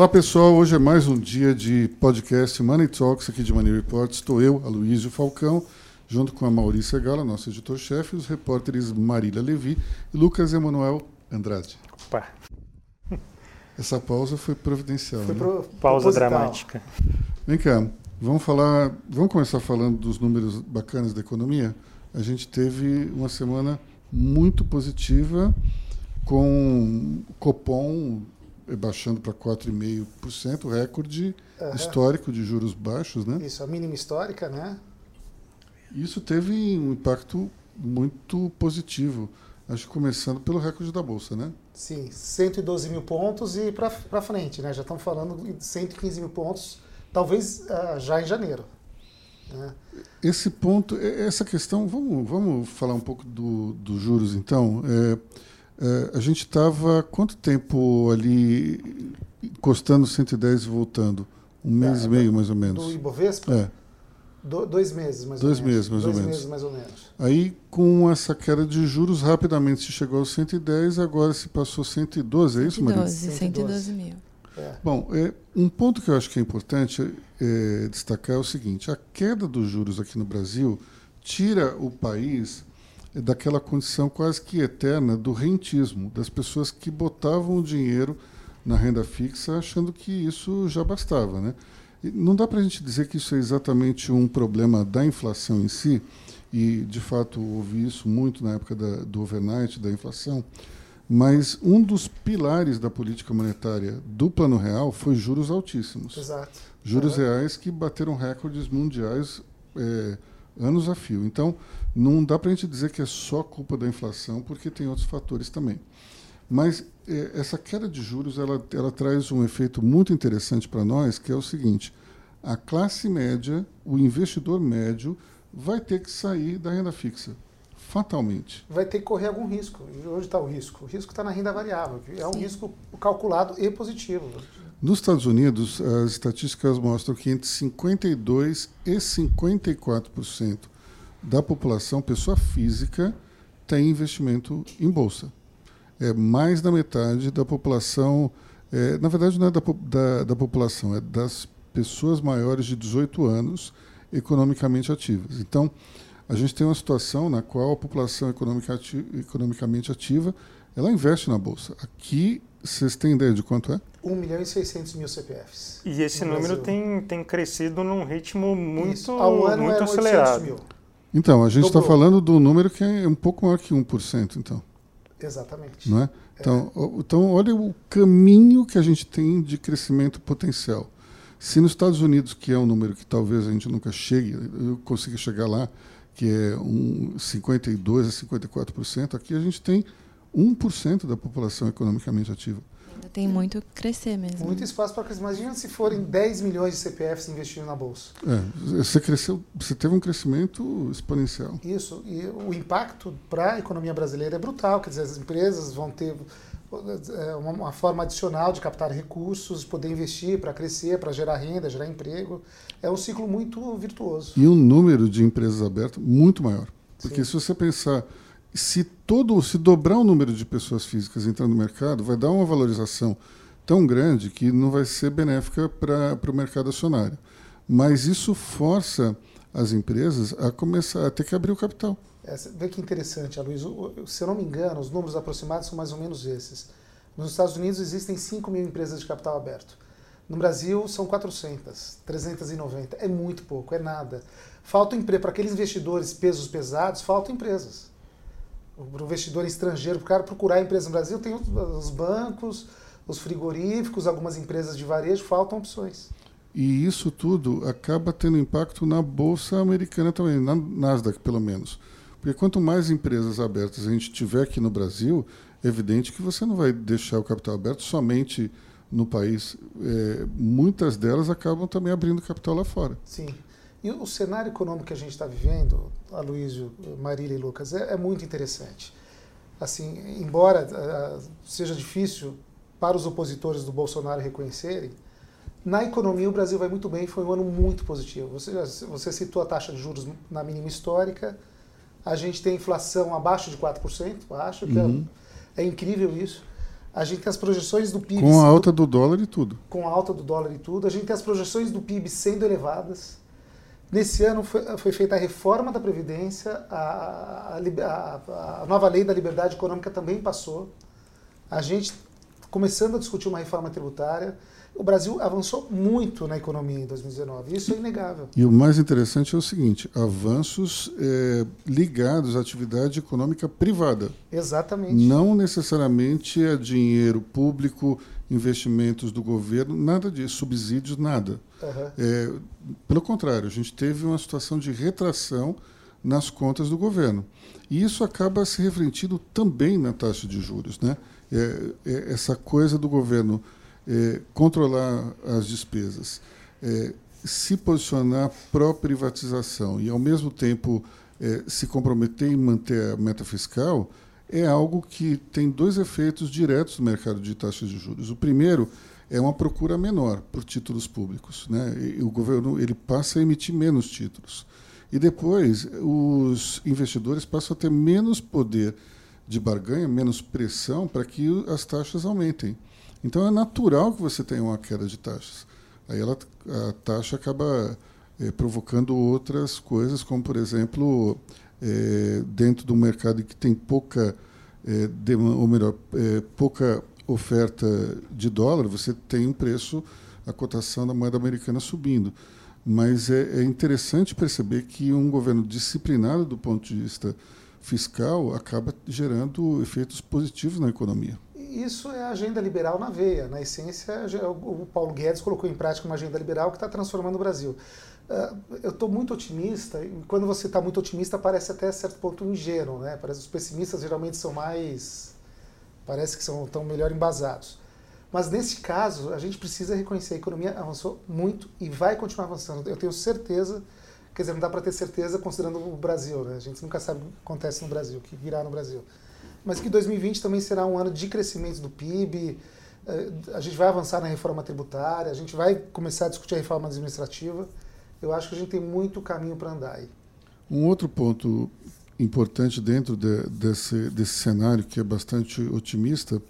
Olá pessoal, hoje é mais um dia de podcast Money Talks aqui de Money Report. Estou eu, Aloysio Falcão, junto com a Maurícia Gala, nosso editor-chefe, e os repórteres Marília Levi e Lucas Emanuel Andrade. Opa. Essa pausa foi providencial. Foi né? pro, pausa proposital. dramática. Vem cá, vamos falar, vamos começar falando dos números bacanas da economia. A gente teve uma semana muito positiva com Copom baixando para 4,5%, recorde uhum. histórico de juros baixos, né? Isso, a mínima histórica, né? Isso teve um impacto muito positivo, acho que começando pelo recorde da Bolsa, né? Sim, 112 mil pontos e para frente, né? Já estamos falando de 115 mil pontos, talvez uh, já em janeiro. Né? Esse ponto, essa questão, vamos, vamos falar um pouco dos do juros então. É, é, a gente estava quanto tempo ali encostando 110 e voltando? Um mês é, e meio, mais ou menos. Do Ibovespa? É. Do, dois meses, mais dois ou meses, menos. Mais dois ou meses, menos. mais ou menos. Aí, com essa queda de juros, rapidamente se chegou aos 110, agora se passou 112, é isso, Maria? 112, 112 mil. É. Bom, é, um ponto que eu acho que é importante é, destacar é o seguinte: a queda dos juros aqui no Brasil tira o país daquela condição quase que eterna do rentismo, das pessoas que botavam o dinheiro na renda fixa achando que isso já bastava. Né? E não dá para a gente dizer que isso é exatamente um problema da inflação em si, e de fato ouvi isso muito na época da, do overnight, da inflação, mas um dos pilares da política monetária do Plano Real foi juros altíssimos. Exato. Juros é. reais que bateram recordes mundiais é, anos a fio. Então, não dá para a gente dizer que é só culpa da inflação, porque tem outros fatores também. Mas é, essa queda de juros ela, ela traz um efeito muito interessante para nós, que é o seguinte: a classe média, o investidor médio, vai ter que sair da renda fixa, fatalmente. Vai ter que correr algum risco. E onde está o risco? O risco está na renda variável, que é um Sim. risco calculado e positivo. Nos Estados Unidos, as estatísticas mostram que entre 52% e 54% da população, pessoa física, tem investimento em bolsa. É mais da metade da população, é, na verdade não é da, da, da, população, é das pessoas maiores de 18 anos economicamente ativas. Então, a gente tem uma situação na qual a população economica ativa, economicamente ativa, ela investe na bolsa. Aqui, vocês têm ideia de quanto é? 1 milhão e 600 mil CPFs. E esse número tem, tem crescido num ritmo muito, muito acelerado. Mil. Então, a gente está falando do número que é um pouco maior que 1%, então. Exatamente. Não é? Então, é. então, olha o caminho que a gente tem de crescimento potencial. Se nos Estados Unidos, que é um número que talvez a gente nunca chegue, eu consiga chegar lá, que é um 52% a 54%, aqui a gente tem 1% da população economicamente ativa. Tem muito a crescer mesmo. Muito espaço para crescer. Imagina se forem 10 milhões de CPFs investindo na bolsa. É, você cresceu, você teve um crescimento exponencial. Isso, e o impacto para a economia brasileira é brutal. Quer dizer, as empresas vão ter é, uma, forma adicional de captar recursos, poder investir para crescer, para gerar renda, gerar emprego. É um ciclo muito virtuoso. E um número de empresas abertas muito maior. Porque Sim. se você pensar se todo se dobrar o número de pessoas físicas entrando no mercado, vai dar uma valorização tão grande que não vai ser benéfica para o mercado acionário. Mas isso força as empresas a começar a ter que abrir o capital. É, vê que interessante, Luiz. Se eu não me engano, os números aproximados são mais ou menos esses. Nos Estados Unidos existem 5 mil empresas de capital aberto. No Brasil são 400, 390. É muito pouco, é nada. Falta emprego para aqueles investidores pesos pesados, faltam empresas para o investidor estrangeiro, para o cara procurar a empresa no Brasil, tem os bancos, os frigoríficos, algumas empresas de varejo, faltam opções. E isso tudo acaba tendo impacto na Bolsa Americana também, na Nasdaq pelo menos. Porque quanto mais empresas abertas a gente tiver aqui no Brasil, é evidente que você não vai deixar o capital aberto somente no país. É, muitas delas acabam também abrindo capital lá fora. Sim. E o cenário econômico que a gente está vivendo, Aloysio, Marília e Lucas, é, é muito interessante. Assim, embora uh, seja difícil para os opositores do Bolsonaro reconhecerem, na economia o Brasil vai muito bem, foi um ano muito positivo. Você, você citou a taxa de juros na mínima histórica, a gente tem inflação abaixo de 4%, acho que é, uhum. é, é incrível isso. A gente tem as projeções do PIB. Com a alta do dólar e tudo. Com a alta do dólar e tudo. A gente tem as projeções do PIB sendo elevadas. Nesse ano foi, foi feita a reforma da Previdência, a, a, a, nova lei da liberdade econômica também passou. A gente começando a discutir uma reforma tributária. O Brasil avançou muito na economia em 2019, isso é inegável. E o mais interessante é o seguinte: avanços é, ligados à atividade econômica privada. Exatamente. Não necessariamente a dinheiro público, investimentos do governo, nada disso, subsídios, nada. Uhum. É, pelo contrário, a gente teve uma situação de retração nas contas do governo. E isso acaba se refletindo também na taxa de juros. Né? É, é essa coisa do governo é, controlar as despesas, é, se posicionar pró-privatização e, ao mesmo tempo, é, se comprometer em manter a meta fiscal, é algo que tem dois efeitos diretos no mercado de taxas de juros. O primeiro é uma procura menor por títulos públicos. Né? E o governo ele passa a emitir menos títulos. E depois, os investidores passam a ter menos poder de barganha, menos pressão para que as taxas aumentem. Então é natural que você tenha uma queda de taxas. Aí ela, a taxa acaba é, provocando outras coisas, como por exemplo, é, dentro do mercado que tem pouca, é, ou melhor, pouca oferta de dólar, você tem um preço, a cotação da moeda americana subindo. Mas é, é interessante perceber que um governo disciplinado do ponto de vista fiscal acaba gerando efeitos positivos na economia isso é a agenda liberal na veia. Na essência, o Paulo Guedes colocou em prática uma agenda liberal que está transformando o Brasil. Ah, eu estou muito otimista, e quando você está muito otimista, parece até certo ponto ingênuo, né? Parece os pessimistas geralmente são mais. parece que são tão melhor embasados. Mas nesse caso, a gente precisa reconhecer a economia avançou muito e vai continuar avançando. Eu tenho certeza, quer dizer, não dá para ter certeza considerando o Brasil, né? A gente nunca sabe o que acontece no Brasil, o que virá no Brasil mas que 2020 também será um ano de crescimento do PIB. Eh, a gente vai avançar na reforma tributária, a gente vai começar a discutir a reforma administrativa. Eu acho que a gente tem muito caminho para andar aí. Um outro ponto importante dentro de, desse, desse cenário, que é bastante otimista,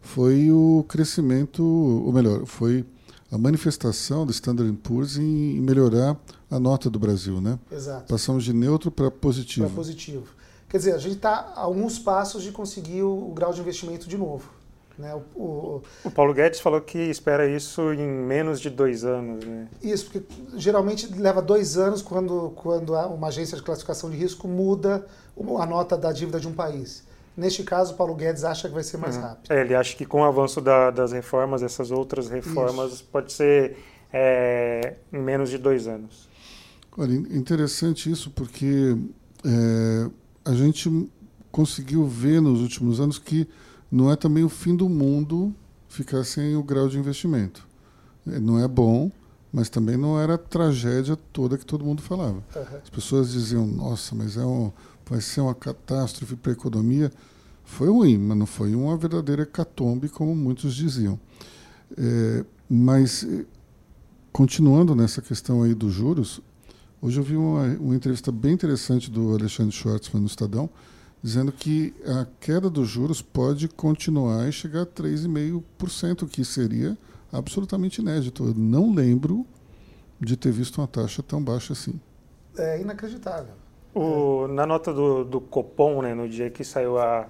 foi o crescimento, ou melhor, foi a manifestação do Standard Poor's em melhorar a nota do Brasil, né? Exato. Passamos de neutro para positivo. Para positivo. Quer dizer, a gente está a alguns passos de conseguir o, o grau de investimento de novo. Né? O, o, o, Paulo Guedes falou que espera isso em menos de dois anos. Né? Isso, porque geralmente leva dois anos quando, quando uma agência de classificação de risco muda a nota da dívida de um país. Neste caso, Paulo Guedes acha que vai ser mais uhum. rápido. É, ele acha que com o avanço da, das reformas, essas outras reformas, isso. pode ser é, em menos de dois anos. Olha, interessante isso porque é, a gente conseguiu ver nos últimos anos que não é também o fim do mundo ficar sem o grau de investimento. É, não é bom, mas também não era a tragédia toda que todo mundo falava. Uhum. As pessoas diziam, nossa, mas é um, vai ser uma catástrofe para a economia. Foi ruim, mas não foi uma verdadeira hecatombe, como muitos diziam. É, mas, continuando nessa questão aí dos juros, Hoje eu vi uma, uma entrevista bem interessante do Alexandre Schwartzman no Estadão, dizendo que a queda dos juros pode continuar e chegar a 3,5%, que seria absolutamente inédito. Eu não lembro de ter visto uma taxa tão baixa assim. É inacreditável. O, na nota do, do Copom, né, no dia que saiu a,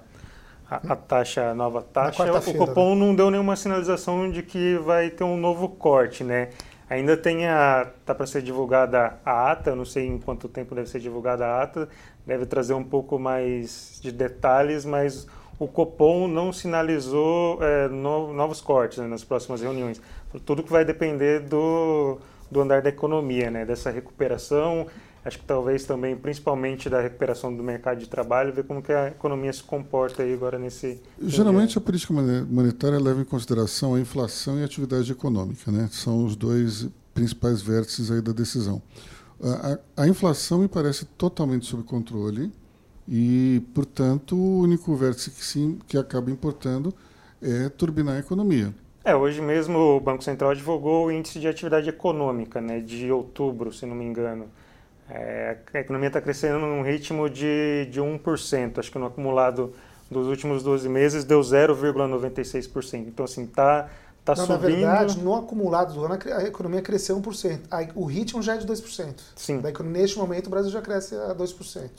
a, a taxa, a nova taxa, o Copom né? não deu nenhuma sinalização de que vai ter um novo corte, né? Ainda tem a. Está para ser divulgada a ata, não sei em quanto tempo deve ser divulgada a ata, deve trazer um pouco mais de detalhes, mas o Copom não sinalizou é, no, novos cortes né, nas próximas reuniões. Tudo que vai depender do, do andar da economia, né, dessa recuperação acho que talvez também, principalmente da recuperação do mercado de trabalho, ver como que a economia se comporta aí agora nesse... Geralmente a política monetária leva em consideração a inflação e a atividade econômica, né? São os dois principais vértices aí da decisão. A, a, inflação me parece totalmente sob controle e, portanto, o único vértice que, sim, que acaba importando é turbinar a economia. É, hoje mesmo o Banco Central divulgou o índice de atividade econômica, né, de outubro, se não me engano. É, a economia está crescendo num ritmo de, de 1%, acho que no acumulado dos últimos 12 meses deu 0,96%. Então, assim, está tá subindo. Na verdade, no acumulado do ano, a economia cresceu 1%. O ritmo já é de 2%. Sim. Daí, neste momento, o Brasil já cresce a 2%.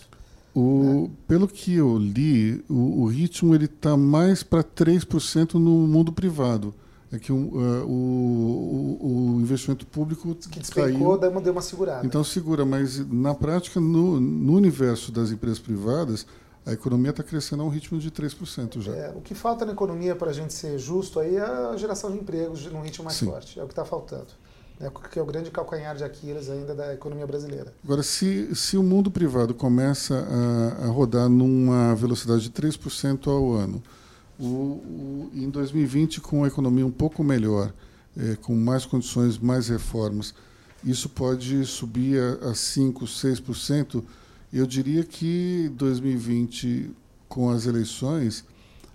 O, é. Pelo que eu li, o, o ritmo ele está mais para 3% no mundo privado. É que uh, o, o, o, investimento público que despencou, caiu. deu uma segurada. Então segura, mas na prática, no, no universo das empresas privadas, a economia está crescendo a um ritmo de 3% já. É, o que falta na economia para a gente ser justo aí é a geração de empregos num ritmo mais Sim. forte. É o que está faltando. É, que é o grande calcanhar de Aquiles ainda da economia brasileira. Agora, se, se o mundo privado começa a, a rodar numa velocidade de 3% ao ano, o, o, em 2020, com a economia um pouco melhor, é, com mais condições, mais reformas, isso pode subir a, a 5%, 6%, eu diria que 2020, com as eleições,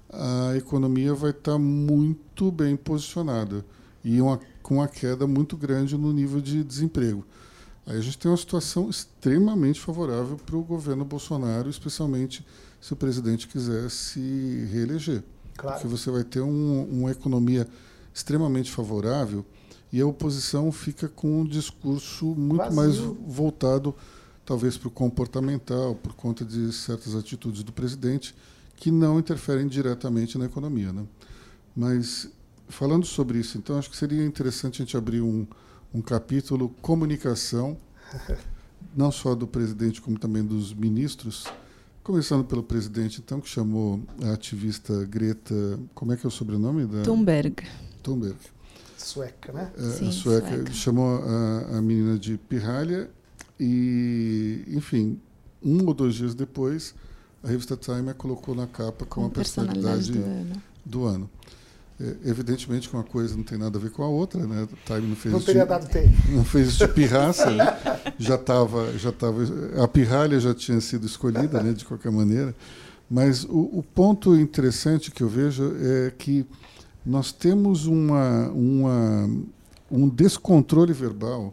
a economia vai estar muito bem posicionada e uma, com uma queda muito grande no nível de desemprego. Aí a gente tem uma situação extremamente favorável para o governo Bolsonaro, especialmente se o presidente quiser se reeleger. Claro. Porque você vai ter um, uma economia extremamente favorável e a oposição fica com um discurso muito Vazio. mais voltado talvez para o comportamental, por conta de certas atitudes do presidente que não interferem diretamente na economia. Né? Mas, falando sobre isso, então, acho que seria interessante a gente abrir um, um capítulo comunicação, não só do presidente, como também dos ministros, começando pelo presidente, então, que chamou a ativista Greta, como é que é o sobrenome? Da... Thunberg. Thunberg. Sueca, né? É, Sim, sueca. sueca. Chamou a, a menina de pirralha e, enfim, um ou dois dias depois, a revista Time a colocou na capa com, com a personalidade, personalidade do ano. Do ano. É, evidentemente que uma coisa não tem nada a ver com a outra, né? Time não fez não teria dado tempo. Não fez isso de pirraça, né? já estava, já tava, a pirralha já tinha sido escolhida, né? De qualquer maneira. Mas o, o ponto interessante que eu vejo é que nós temos uma, uma, um descontrole verbal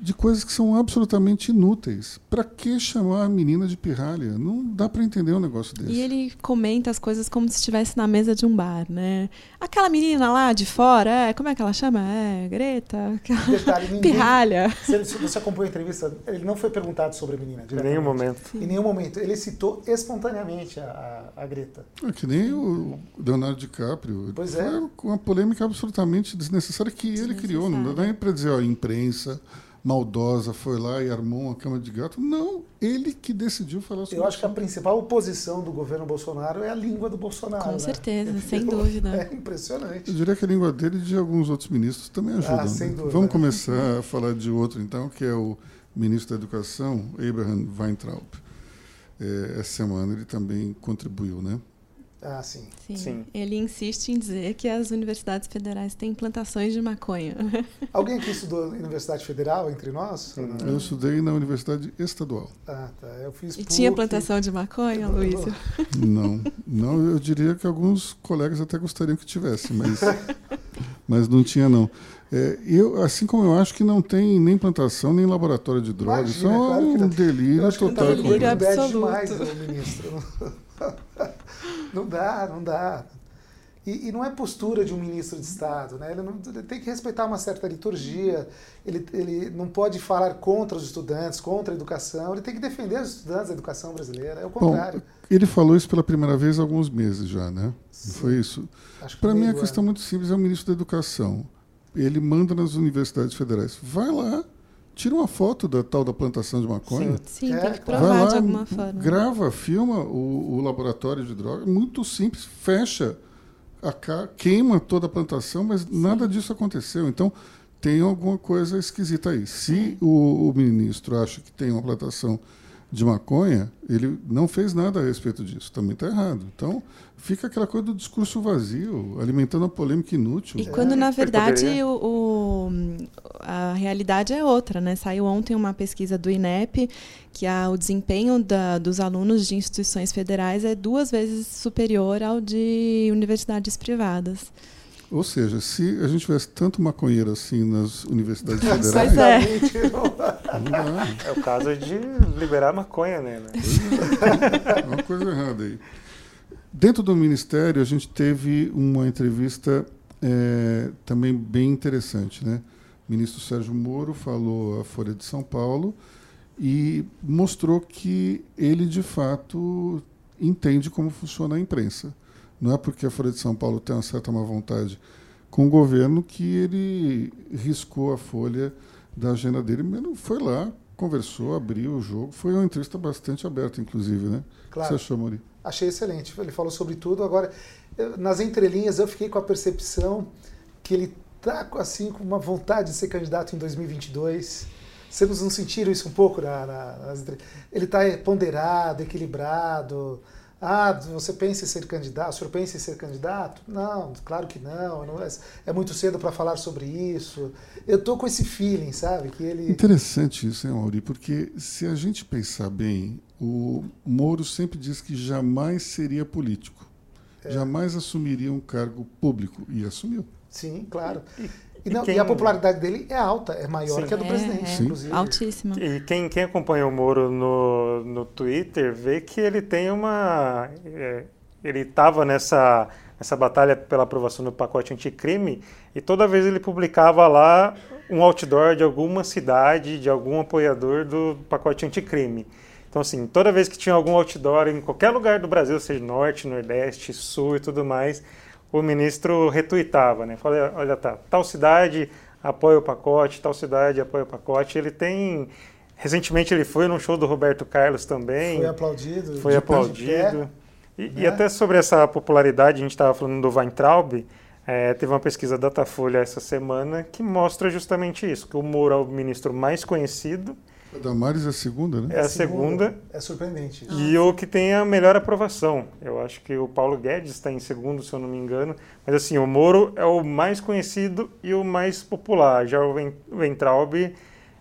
de coisas que são absolutamente inúteis. Para que chamar a menina de pirralha? Não dá para entender um negócio desse. E ele comenta as coisas como se estivesse na mesa de um bar, né? Aquela menina lá de fora, é, como é que ela chama? É, Greta, Detalhe, ninguém, pirralha. Se você acompanhou a entrevista, ele não foi perguntado sobre a menina. Em nenhum momento. Sim. Em nenhum momento. Ele citou espontaneamente a, a, a Greta. É que nem o Leonardo DiCaprio. Pois é. Foi uma polêmica absolutamente desnecessária que ele criou. Não dá nem para dizer, ó, imprensa maldosa foi lá e armou uma cama de gato. Não, ele que decidiu falar sobre Eu acho que a principal oposição do governo Bolsonaro é a língua do Bolsonaro. Com né? certeza, sem dúvida. É impressionante. Eu diria que a língua dele e de alguns outros ministros também ajuda. Ah, sem né? dúvida. Vamos começar a falar de outro, então, que é o ministro da Educação, Abraham Weintraub. É, essa semana ele também contribuiu, né? Ah, sim. sim. sim. Ele insiste em dizer que as universidades federais têm plantações de maconha. Alguém aqui estudou na Universidade Federal entre nós? Eu estudei na Universidade Estadual. Ah, tá. Eu fiz E tinha plantação de maconha, Luiz? Não, não. Eu diria que alguns colegas até gostariam que tivesse, mas, mas não tinha, não. É, eu, assim como eu acho que não tem nem plantação nem laboratório de drogas, Imagina, só claro um delírio total. Delírio absoluto. demais, ministro. Não dá, não dá. E, e, não é postura de um ministro de Estado, né? Ele, não, ele, tem que respeitar uma certa liturgia, ele, ele não pode falar contra os estudantes, contra a educação, ele tem que defender os estudantes da educação brasileira, é o contrário. Bom, ele falou isso pela primeira vez há alguns meses já, né? Não foi isso? Para mim, a questão muito simples é o ministro da Educação. Ele manda nas universidades federais. Vai lá, tira uma foto da tal da plantação de maconha. Sim, Sim é, tem que provar lá, de alguma forma. Grava, filma o, o laboratório de droga, muito simples, fecha, a, queima toda a plantação, mas Sim. nada disso aconteceu. Então, tem alguma coisa esquisita aí. Se o, o ministro acha que tem uma plantação de maconha, ele não fez nada a respeito disso. Também está errado. Então, fica aquela coisa do discurso vazio, alimentando a polêmica inútil. E quando, na verdade, o, o, a realidade é outra. Né? Saiu ontem uma pesquisa do INEP que a, o desempenho da, dos alunos de instituições federais é duas vezes superior ao de universidades privadas. Ou seja, se a gente tivesse tanto maconheiro assim nas universidades federais. Pois é. É o caso de liberar maconha, né? É uma coisa errada aí. Dentro do Ministério, a gente teve uma entrevista é, também bem interessante. Né? O ministro Sérgio Moro falou à Folha de São Paulo e mostrou que ele, de fato, entende como funciona a imprensa. Não é porque a Folha de São Paulo tem uma certa má vontade com o governo que ele riscou a Folha da agenda dele. Mas foi lá, conversou, abriu o jogo. Foi uma entrevista bastante aberta, inclusive, né? Claro. O que você achou, Mori? Achei excelente. Ele falou sobre tudo. Agora, nas entrelinhas, eu fiquei com a percepção que ele está assim, com uma vontade de ser candidato em 2022. Vocês não sentiram isso um pouco? Na, na, nas... Ele está ponderado, equilibrado. Ah, você pensa em ser candidato? O senhor pensa em ser candidato? Não, claro que não. não é, é, muito cedo para falar sobre isso. Eu tô com esse feeling, sabe? Que ele. Interessante isso, hein, Mauri? Porque se a gente pensar bem, o Moro sempre diz que jamais seria político, é. jamais assumiria um cargo público e assumiu. Sim, claro. E, e, não, quem... e, a popularidade dele é alta, é maior Sim. que a do é, presidente, é. inclusive. Altíssima. E quem, quem acompanha o Moro no, no Twitter vê que ele tem uma. É, ele estava nessa, nessa batalha pela aprovação do pacote anticrime e toda vez ele publicava lá um outdoor de alguma cidade, de algum apoiador do pacote anticrime. Então, assim, toda vez que tinha algum outdoor em qualquer lugar do Brasil, seja norte, nordeste, sul e tudo mais, o ministro retuitava, né? Falei, olha, tá, tal cidade apoia o pacote, tal cidade apoia o pacote. Ele tem. Recentemente ele foi num show do Roberto Carlos também. Foi aplaudido. Foi aplaudido. E, né? e, até sobre essa popularidade, a gente estava falando do Weintraub, é, teve uma pesquisa da Datafolha essa semana que mostra justamente isso, que o Moro é o ministro mais conhecido a Damares é a segunda, né? É a segunda. É surpreendente. E o que tem a melhor aprovação. Eu acho que o Paulo Guedes está em segundo, se eu não me engano. Mas assim, o Moro é o mais conhecido e o mais popular. Já o Ventralb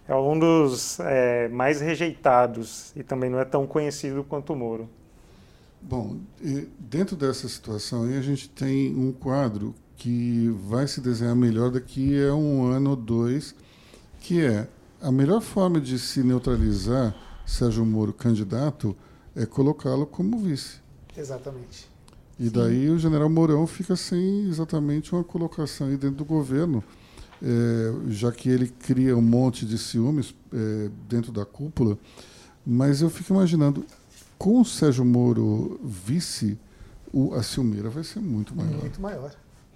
é um dos é, mais rejeitados e também não é tão conhecido quanto o Moro. Bom, dentro dessa situação aí a gente tem um quadro que vai se desenhar melhor daqui a um ano ou dois, que é a melhor forma de se neutralizar Sérgio Moro candidato é colocá-lo como vice. Exatamente. E Sim. daí o general Mourão fica sem exatamente uma colocação aí dentro do governo, é, já que ele cria um monte de ciúmes é, dentro da cúpula. Mas eu fico imaginando, com o Sérgio Moro vice, o, a ciumeira vai ser muito maior. Muito maior.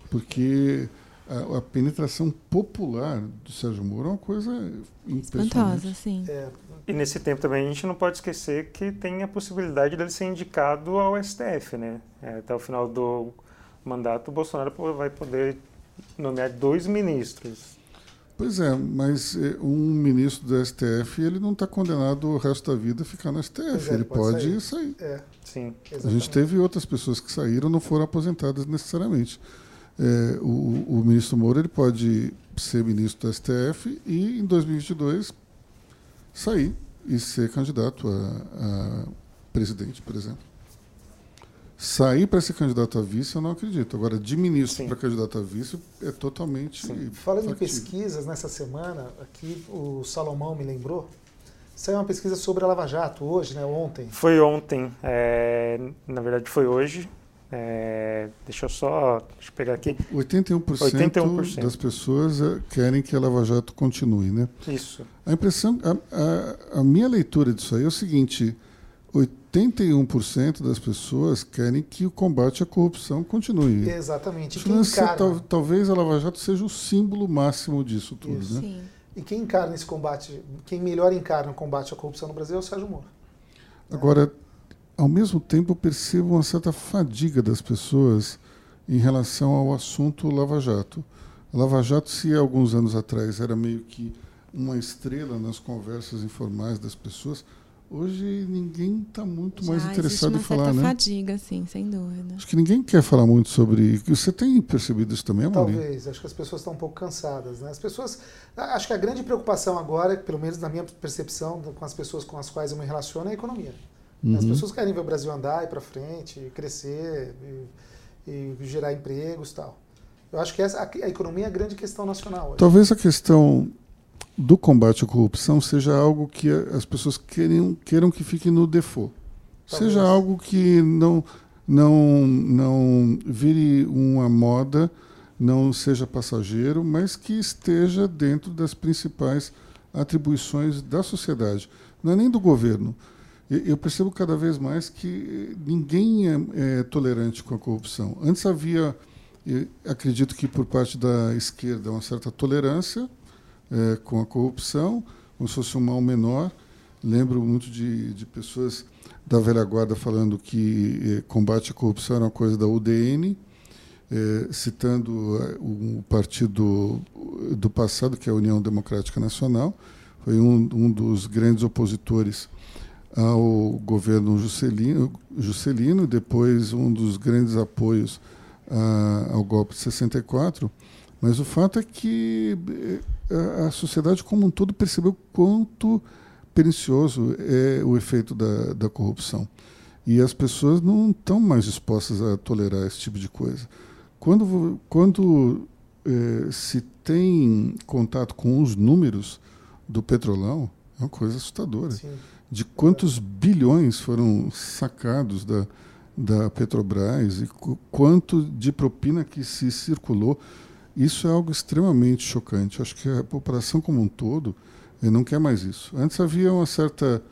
Porque a, a, penetração popular do Sérgio Moro é uma coisa Espantosa, sim. É. E nesse tempo também a gente não pode esquecer que tem a possibilidade dele ser indicado ao STF, né? É, até o final do mandato, o Bolsonaro vai poder nomear dois ministros. Pois é, mas eh, um ministro do STF ele não está condenado o resto da vida a ficar no STF. É, ele pode, pode sair. sair. É. Sim. Exatamente. A gente teve outras pessoas que saíram não foram aposentadas necessariamente é, o, o, ministro Moura ele pode ser ministro do STF e, em 2022, sair e ser candidato a, a presidente, por exemplo. Sair para ser candidato a vice, eu não acredito. Agora, de ministro para candidato a vice é totalmente. Sim. Falando em pesquisas, nessa semana, aqui o Salomão me lembrou, saiu uma pesquisa sobre a Lava Jato hoje, né? Ontem. Foi ontem. É, na verdade, foi hoje. É, deixa eu só deixa eu pegar aqui. 81%, 81%, das pessoas é, querem que a Lava Jato continue, né? Isso. A impressão, a, a, a minha leitura disso aí é o seguinte: 81% das pessoas querem que o combate à corrupção continue. Exatamente. Quem encarna... tal, talvez a Lava Jato seja o símbolo máximo disso tudo, Isso. né? Sim. E quem encarna esse combate, quem melhor encarna o combate à corrupção no Brasil é o Sérgio Moro. Agora, ao mesmo tempo, eu percebo uma certa fadiga das pessoas em relação ao assunto Lava Jato. A Lava Jato, se alguns anos atrás era meio que uma estrela nas conversas informais das pessoas, hoje ninguém está muito Já mais interessado em falar, né? fadiga, sim, sem dúvida. Acho que ninguém quer falar muito sobre. Você tem percebido isso também, Amorim? Talvez. Acho que as pessoas estão um pouco cansadas, né? As pessoas, acho que a grande preocupação agora, pelo menos na minha percepção, com as pessoas com as quais eu me relaciono, é a economia. Uhum. As pessoas querem ver o Brasil andar, ir para frente, crescer e, e, gerar empregos e tal. Eu acho que essa, a, a, economia é a grande questão nacional. Hoje. Talvez a questão do combate à corrupção seja algo que as pessoas queiram, queiram que fique no default. Talvez. Seja algo que não não, não vire uma moda, não seja passageiro, mas que esteja dentro das principais atribuições da sociedade. Não é nem do governo. Eu percebo cada vez mais que ninguém é, é tolerante com a corrupção. Antes havia, acredito que por parte da esquerda, uma certa tolerância é, com a corrupção, como se fosse um mal menor. Lembro muito de, de pessoas da velha guarda falando que eh, combate à corrupção era uma coisa da UDN, eh, citando eh, o partido do passado, que é a União Democrática Nacional, foi um, um dos grandes opositores ao governo Juscelino, Juscelino, depois um dos grandes apoios a, ao golpe de 64. Mas o fato é que a, a sociedade como um todo percebeu quanto pernicioso é o efeito da, da corrupção. E as pessoas não estão mais dispostas a tolerar esse tipo de coisa. Quando, quando é, se tem contato com os números do petrolão, é uma coisa assustadora. Sim. De quantos bilhões foram sacados da, da Petrobras e quanto de propina que se circulou. Isso é algo extremamente chocante. Acho que a população como um todo ele não quer mais isso. Antes havia uma certa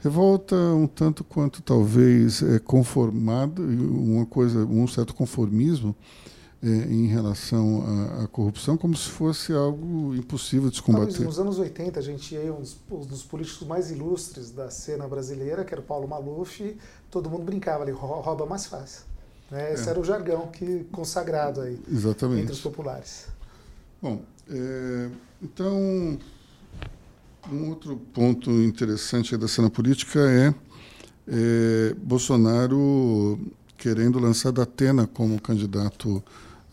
revolta, um tanto quanto talvez é, conformado, uma coisa, um certo conformismo é, em relação à, à, corrupção, como se fosse algo impossível de se combater. nos anos 80, a gente tinha um dos, um dos, políticos mais ilustres da cena brasileira, que era o Paulo Maluf, todo mundo brincava ali, rouba mais fácil. Né? Esse é. era o jargão que consagrado aí Exatamente. entre os populares. Bom, é, então um outro ponto interessante da cena política é, é, Bolsonaro querendo lançar Datena como candidato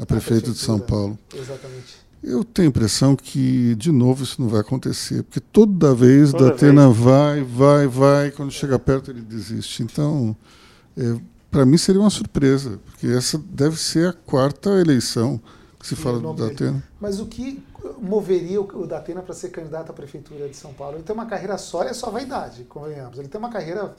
a prefeito a de São Paulo. Exatamente. Eu tenho a impressão que, de novo, isso não vai acontecer, porque toda vez toda Datena vez. vai, vai, vai, quando chega perto ele desiste. Então, é, para mim seria uma surpresa, porque essa deve ser a quarta eleição que se fala do Datena. Mas o que moveria o Datena para ser candidato à prefeitura de São Paulo? Ele tem uma carreira sólida, é só vaidade, convenhamos. Ele tem uma carreira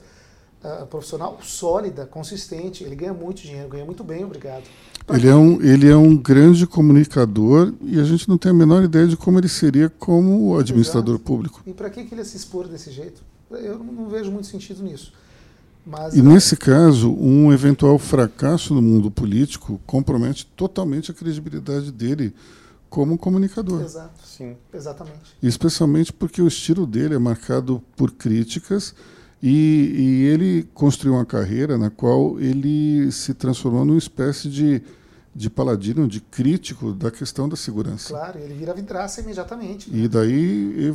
uh, profissional sólida, consistente, ele ganha muito dinheiro, ganha muito bem, obrigado. ele é, um, ele é um grande comunicador e a gente não tem a menor ideia de como ele seria como administrador Exato. público. E para que, que ele ia se expor desse jeito? Eu não, não vejo muito sentido nisso. Mas, e nesse caso, um eventual fracasso no mundo político compromete totalmente a credibilidade dele como comunicador. Exato, sim, exatamente. Especialmente porque o estilo dele é marcado por críticas e, e, ele construiu uma carreira na qual ele se transformou numa espécie de, de paladino, de crítico da questão da segurança. Claro, ele vira vidraça imediatamente. Né? E daí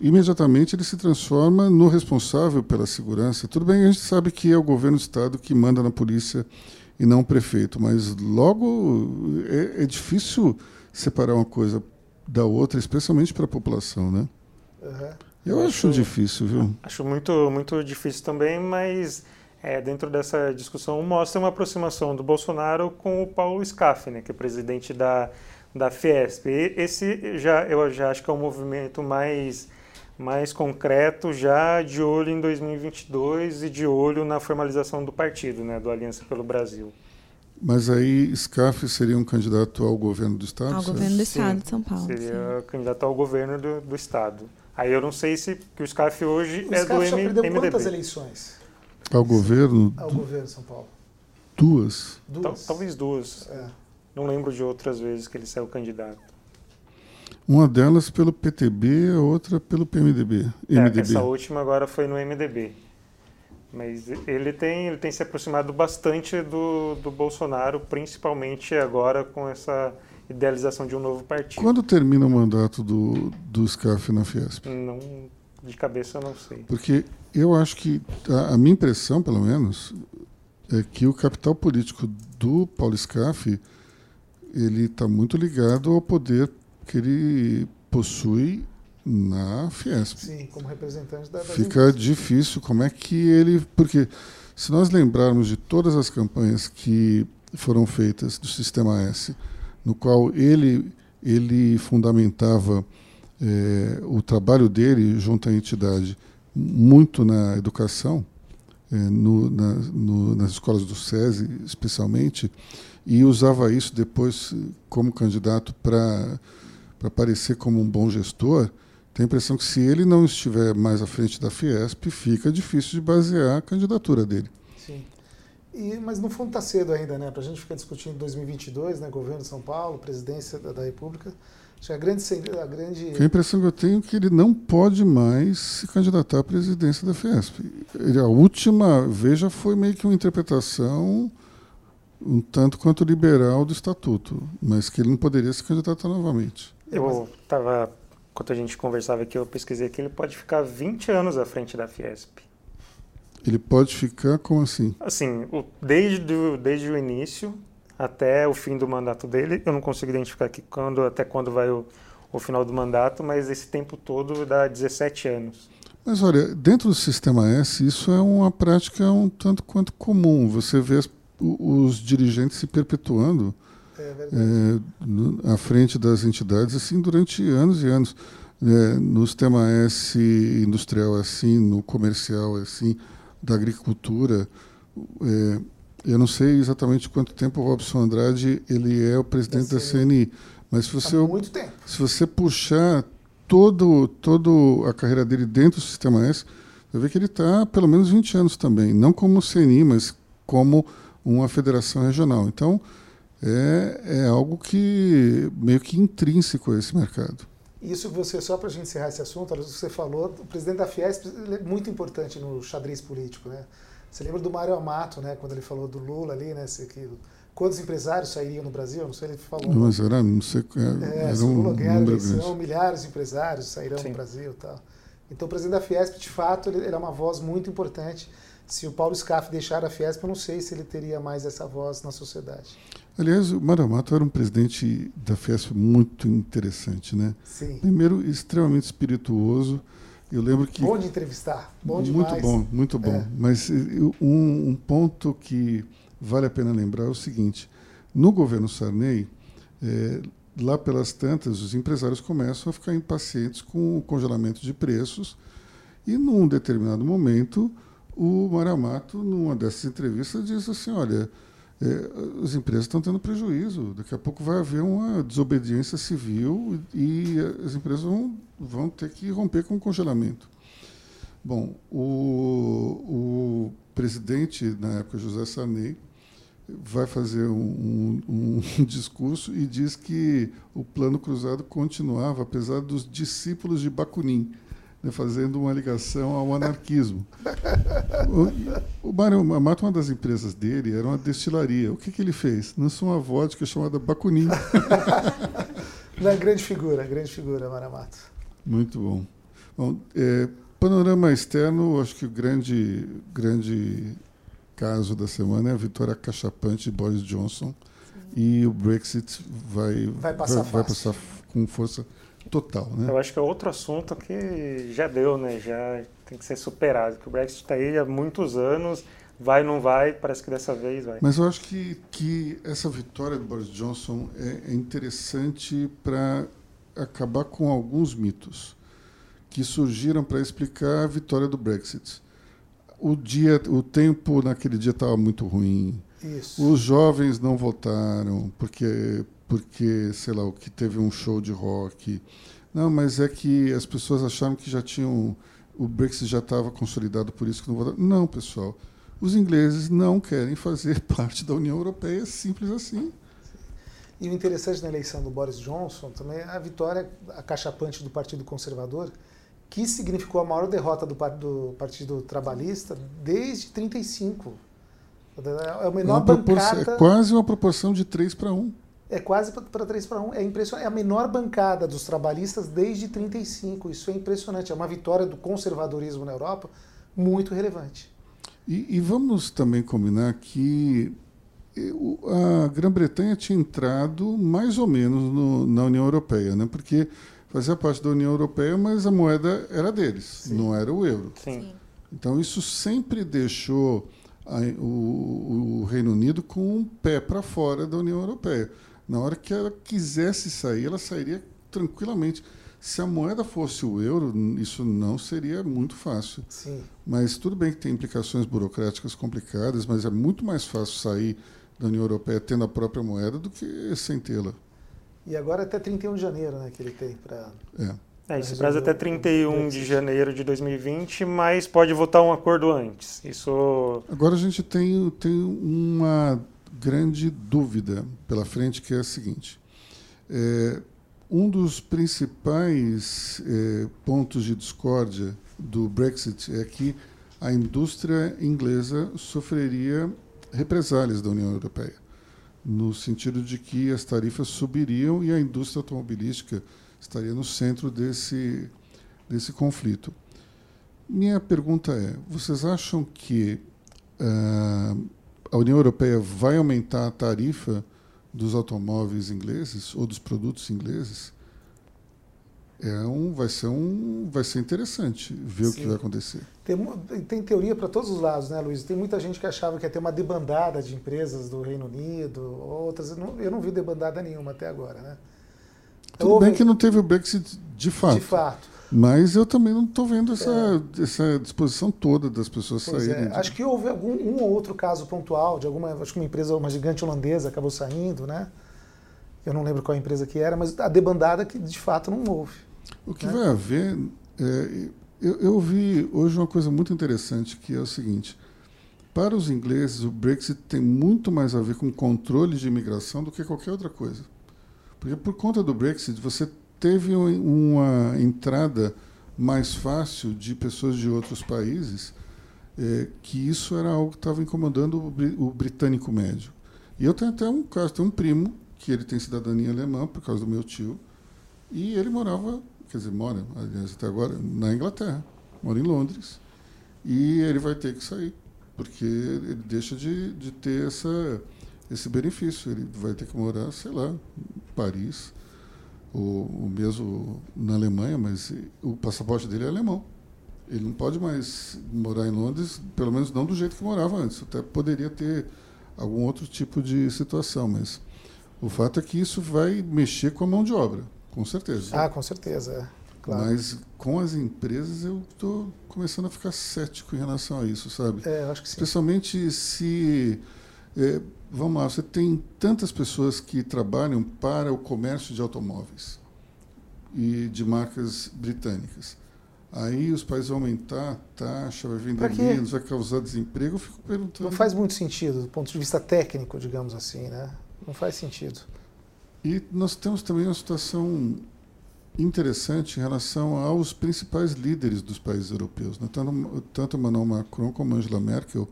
imediatamente ele se transforma no responsável pela segurança. Tudo bem, a gente sabe que é o governo do estado que manda na polícia e não o prefeito, mas logo é, é difícil separar uma coisa da outra, especialmente para a população, né? Uhum. Eu, acho, acho, difícil, viu? Acho muito, muito difícil também, mas é, dentro dessa discussão mostra uma aproximação do Bolsonaro com o Paulo Scaff, né, que é presidente da, da Fiesp. E esse já, eu já acho que é um movimento mais mais concreto já de olho em 2022 e de olho na formalização do partido, né, do Aliança pelo Brasil. Mas aí SCAF seria um candidato ao governo do Estado? Ao governo do Estado sim, de São Paulo. Seria sim. candidato ao governo do, do, Estado. Aí eu não sei se que o SCAF hoje o é SCAF do já M, perdeu quantas eleições? Ao governo? Ao governo de São Paulo. Duas. duas. Talvez duas. É. Não lembro de outras vezes que ele saiu candidato. Uma delas pelo PTB, a outra pelo PMDB. MDB. É, essa última agora foi no MDB. Mas ele tem, ele tem se aproximado bastante do, do Bolsonaro, principalmente agora com essa idealização de um novo partido. Quando termina o mandato do, do SCAF na Fiesp? Não, de cabeça eu não sei. Porque eu acho que, a, a minha impressão, pelo menos, é que o capital político do Paulo SCAF ele está muito ligado ao poder que ele possui na Fiesp. Sim, como representante da, da Fica difícil como é que ele. Porque se nós lembrarmos de todas as campanhas que foram feitas do Sistema S, no qual ele, ele fundamentava é, o trabalho dele junto à entidade muito na educação, é, no, na, no, nas escolas do SESI, especialmente, e usava isso depois como candidato para aparecer como um bom gestor, tem a impressão que se ele não estiver mais à frente da Fiesp, fica difícil de basear a candidatura dele. Sim. E, mas no fundo está cedo ainda, né? Para a gente ficar discutindo 2022, né? Governo de São Paulo, presidência da, da República. Acho que a grande, a grande. A impressão que eu tenho é que ele não pode mais se candidatar à presidência da Fiesp. Ele, a última vez já foi meio que uma interpretação um tanto quanto liberal do estatuto, mas que ele não poderia se candidatar novamente. Eu estava, enquanto a gente conversava aqui, eu pesquisei que ele pode ficar 20 anos à frente da Fiesp. Ele pode ficar como assim? Assim, o, desde, o, desde o início até o fim do mandato dele, eu não consigo identificar aqui quando, até quando vai o, o final do mandato, mas esse tempo todo dá 17 anos. Mas olha, dentro do sistema S, isso é uma prática um tanto quanto comum. Você vê as, os dirigentes se perpetuando é é, à frente das entidades assim durante anos e anos. É, no sistema S industrial é assim, no comercial é assim, da agricultura. É, eu não sei exatamente quanto tempo o Robson Andrade ele é o presidente da CNI, mas se você, muito tempo. se você puxar todo, todo a carreira dele dentro do Sistema S, você vê que ele está pelo menos 20 anos também, não como CNI, mas como uma federação regional. Então, é, é algo que meio que intrínseco a esse mercado. Isso você, só para a gente encerrar esse assunto, você falou, o presidente da Fiesp é muito importante no xadrez político, né? Você lembra do Mário Amato, né? Quando ele falou do Lula ali, né? Que, quantos empresários sairiam no Brasil? Não sei, ele falou. Mas era, não sei, era, é, era um Lula ganhar a eleição, milhares de empresários sairão Sim. no Brasil tal. Então o presidente da Fiesp, de fato, ele, ele é uma voz muito importante. Se o Paulo Scaff deixar a Fiesp, eu não sei se ele teria mais essa voz na sociedade. Aliás, o Maramato era um presidente da Fiesp muito interessante, né? Sim. Primeiro, extremamente espirituoso. Eu lembro que bom de entrevistar, bom muito demais. bom, muito bom. É. Mas um, um, ponto que vale a pena lembrar é o seguinte: no governo Sarney, é, lá pelas tantas, os empresários começam a ficar impacientes com o congelamento de preços e, num determinado momento, o Maramato, numa dessas entrevistas, diz assim: olha é, as empresas estão tendo prejuízo. Daqui a pouco vai haver uma desobediência civil e, as empresas vão, vão ter que romper com o congelamento. Bom, o, o presidente, na época, José Sarney, vai fazer um, um, um, discurso e diz que o plano cruzado continuava, apesar dos discípulos de Bakunin né, fazendo uma ligação ao anarquismo. o, o Mário Amato, uma das empresas dele, era uma destilaria. O que, que ele fez? Lançou uma vodka chamada Bacunim. Não, grande figura, grande figura, Mário Amato. Muito bom. bom é, panorama externo, acho que o grande, grande caso da semana é a vitória cachapante de Boris Johnson. Sim. E o Brexit vai, vai, passar, vai, vai passar com força total. Né? Eu acho que é outro assunto que já deu, né? já tem que ser superado, que o Brexit está aí há muitos anos, vai não vai, parece que dessa vez vai. Mas eu acho que, que essa vitória do Boris Johnson é, é interessante para acabar com alguns mitos que surgiram para explicar a vitória do Brexit. O dia, o tempo naquele dia estava muito ruim. Isso. Os jovens não votaram porque porque, sei lá, o que teve um show de rock. Não, mas é que as pessoas acharam que já tinham. O Brexit já estava consolidado, por isso que não votaram. Não, pessoal. Os ingleses não querem fazer parte da União Europeia, simples assim. E o interessante na eleição do Boris Johnson também é a vitória acachapante do Partido Conservador, que significou a maior derrota do, do Partido Trabalhista desde 1935. É a menor bancada... É quase uma proporção de 3 para 1 é quase para 3 para 1. É impressionante. É a menor bancada dos trabalhistas desde 35. Isso é impressionante. É uma vitória do conservadorismo na Europa muito relevante. E, e vamos também combinar que eh, a Grã-Bretanha tinha entrado mais ou menos no, na União Europeia, né? porque fazia parte da União Europeia, mas a moeda era deles, Sim. não era o euro. Sim. Então isso sempre deixou a, o, o Reino Unido com um pé para fora da União Europeia. Na hora que ela quisesse sair, ela sairia tranquilamente. Se a moeda fosse o euro, isso não seria muito fácil. Sim. Mas tudo bem que tem implicações burocráticas complicadas, mas é muito mais fácil sair da União Europeia tendo a própria moeda do que sem tê-la. E agora até 31 de janeiro né, que ele tem para. É. É, isso traz até 31 de janeiro de 2020, mas pode votar um acordo antes. Isso. Agora a gente tem, tem uma grande dúvida pela frente, que é a seguinte. É, um dos principais é, pontos de discórdia do Brexit é que a indústria inglesa sofreria represálias da União Europeia, no sentido de que as tarifas subiriam e a indústria automobilística estaria no centro desse, desse conflito. Minha pergunta é: vocês acham que uh, a União Europeia vai aumentar a tarifa dos automóveis ingleses ou dos produtos ingleses? É um, vai ser um, vai ser interessante ver Sim. o que vai acontecer. Tem, tem teoria para todos os lados, né, Luiz? Tem muita gente que achava que ia ter uma debandada de empresas do Reino Unido, outras. Eu não, eu não vi debandada nenhuma até agora, né? Tudo Houve... bem que não teve o Brexit de fato. De fato. Mas eu também não estou vendo essa, é. essa disposição toda das pessoas pois saírem. É. De... Acho que houve algum um ou outro caso pontual de alguma, acho que uma empresa, uma gigante holandesa acabou saindo, né? Eu não lembro qual empresa que era, mas a debandada que de fato não houve. O que né? vai haver, é, eu, eu vi hoje uma coisa muito interessante que é o seguinte: para os ingleses o Brexit tem muito mais a ver com controle de imigração do que qualquer outra coisa. Porque por conta do Brexit, você teve uma entrada mais fácil de pessoas de outros países, é, que isso era algo que estava incomodando o, o, britânico médio. E eu tenho até um caso, tenho um primo, que ele tem cidadania alemã, por causa do meu tio, e ele morava, quer dizer, mora, aliás, até agora, na Inglaterra, mora em Londres, e ele vai ter que sair, porque ele deixa de, de ter essa esse benefício. Ele vai ter que morar, sei lá, em Paris, ou, ou mesmo na Alemanha, mas o passaporte dele é alemão. Ele não pode mais morar em Londres, pelo menos não do jeito que morava antes. Até poderia ter algum outro tipo de situação, mas o fato é que isso vai mexer com a mão de obra, com certeza. Ah, com certeza, é. Claro. Mas com as empresas eu estou começando a ficar cético em relação a isso, sabe? É, acho que sim. Especialmente se é, vamos lá, você tem tantas pessoas que trabalham para o comércio de automóveis e de marcas britânicas. Aí os países vão aumentar a taxa, vai vender menos, vai causar desemprego. Eu fico perguntando. Não faz muito sentido, do ponto de vista técnico, digamos assim, né? Não faz sentido. E nós temos também uma situação interessante em relação aos principais líderes dos países europeus. Né? Tanto, tanto Emmanuel Macron como Angela Merkel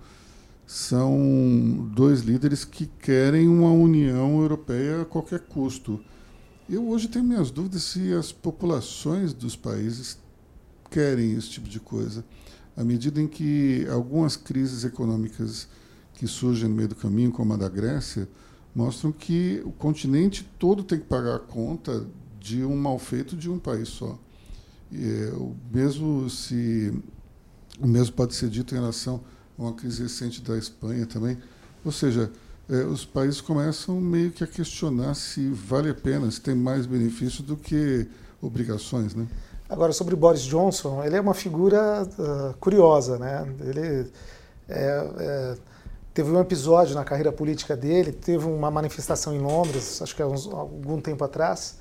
são dois líderes que querem uma União Europeia a qualquer custo. Eu hoje tenho minhas dúvidas se as populações dos países querem esse tipo de coisa. À medida em que algumas crises econômicas que surgem no meio do caminho, como a da Grécia, mostram que o continente todo tem que pagar a conta de um mal feito de um país só. E, é, o mesmo se o mesmo pode ser dito em relação uma crise recente da Espanha também. Ou seja, é, os países começam meio que a questionar se vale a pena, se tem mais benefício do que obrigações, né? Agora, sobre Boris Johnson, ele é uma figura uh, curiosa, né? Ele é, é, teve um episódio na carreira política dele, teve uma manifestação em Londres, acho que há uns, algum tempo atrás,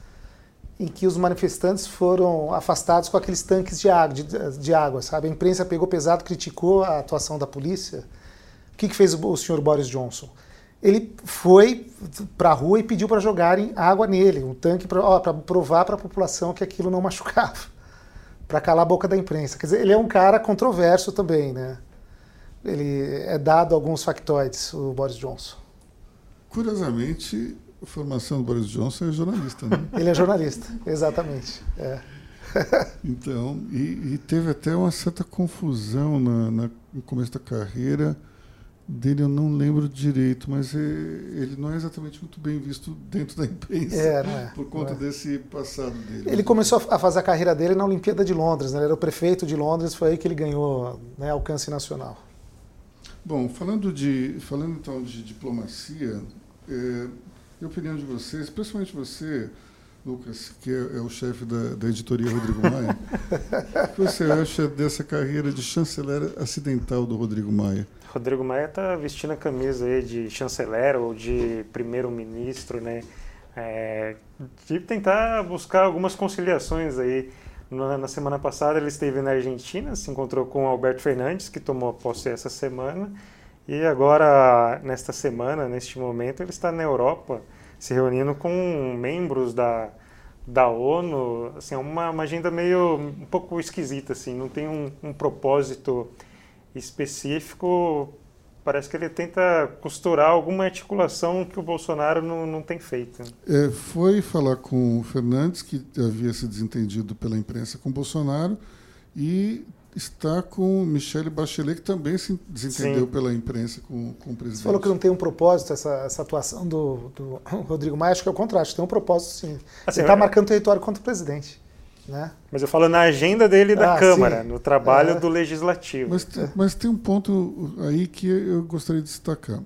em que os manifestantes foram afastados com aqueles tanques de água, de, de água, sabe? A imprensa pegou pesado, criticou a atuação da polícia. O que, que fez o senhor Boris Johnson? Ele foi para a rua e pediu para jogarem água nele, um tanque para provar para a população que aquilo não machucava, para calar a boca da imprensa. Quer dizer, ele é um cara controverso também, né? Ele é dado alguns factoides, o Boris Johnson. Curiosamente, a formação do Boris Johnson é jornalista, né? Ele é jornalista, exatamente. É. então, e, e, teve até uma certa confusão na, na, no começo da carreira dele, eu não lembro direito, mas é, ele não é exatamente muito bem visto dentro da imprensa é, é, por conta é. desse passado dele. Ele começou a fazer a carreira dele na Olimpíada de Londres, né? ele era o prefeito de Londres, foi aí que ele ganhou né, alcance nacional. Bom, falando de falando então de diplomacia, é, e a opinião de vocês, principalmente você, Lucas, que é, é o chefe da, da, editoria Rodrigo Maia, o que você acha dessa carreira de chanceler acidental do Rodrigo Maia? Rodrigo Maia está vestindo a camisa aí de chanceler ou de primeiro-ministro, né? É, tentar buscar algumas conciliações aí. Na, na, semana passada ele esteve na Argentina, se encontrou com Alberto Fernandes, que tomou posse essa semana, e agora, nesta semana, neste momento, ele está na Europa, se reunindo com membros da, da ONU, assim, é uma, uma agenda meio um pouco esquisita, assim, não tem um, um propósito específico, parece que ele tenta costurar alguma articulação que o Bolsonaro não, não tem feito. É, foi falar com o Fernandes, que havia se desentendido pela imprensa com o Bolsonaro, e está com Michele Bachelet, que também se desentendeu Sim. pela imprensa com, com o presidente. Você falou que não tem um propósito essa, essa atuação do, do Rodrigo Maia, acho que é o contrário, tem um propósito sim. Assim, Ele está marcando território contra o presidente. Né? Mas eu falo na agenda dele da ah, Câmara, sim. no trabalho é. do Legislativo. Mas, mas, tem um ponto aí que eu gostaria de destacar.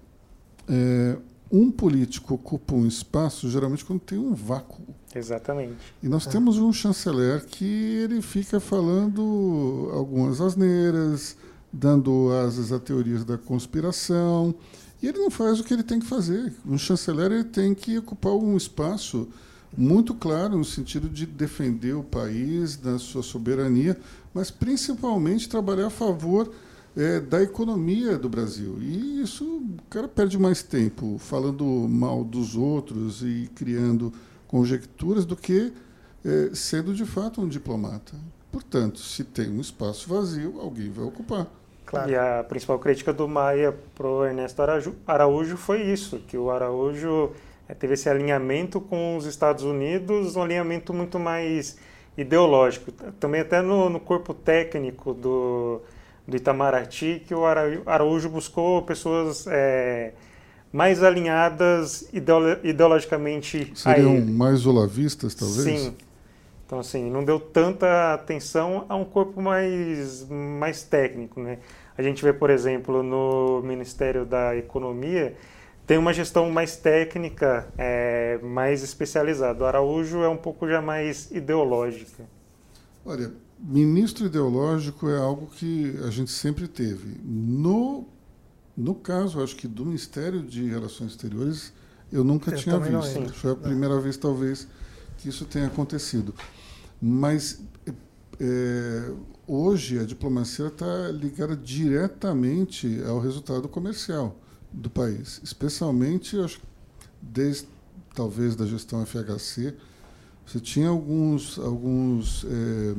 É, um político ocupa um espaço geralmente quando tem um vácuo. Exatamente. E nós é. temos um chanceler que ele fica falando algumas asneiras, dando asas a teorias da conspiração, e ele não faz o que ele tem que fazer. Um chanceler ele tem que ocupar um espaço muito claro no sentido de defender o país, da sua soberania, mas principalmente trabalhar a favor é, da economia do Brasil. E isso o cara perde mais tempo falando mal dos outros e criando conjecturas do que é, sendo de fato um diplomata. Portanto, se tem um espaço vazio, alguém vai ocupar. Claro. E a principal crítica do Maia para o Ernesto Araújo foi isso, que o Araújo é, teve esse alinhamento com os Estados Unidos, um alinhamento muito mais ideológico. Também até no, no corpo técnico do, do Itamaraty, que o Araújo buscou pessoas é, mais alinhadas ideolo ideologicamente Seriam mais olavistas, talvez? Sim. Então, assim, não deu tanta atenção a um corpo mais, mais técnico, né? A gente vê, por exemplo, no Ministério da Economia, tem uma gestão mais técnica, é, mais especializada. O Araújo é um pouco já mais ideológica. Olha, ministro ideológico é algo que a gente sempre teve. No, no caso, acho que do Ministério de Relações Exteriores, eu nunca eu tinha visto. Foi a primeira vez, talvez, que isso tenha acontecido. Mas é, hoje a diplomacia está ligada diretamente ao resultado comercial do país, especialmente acho, desde talvez da gestão FHC, você tinha alguns alguns é,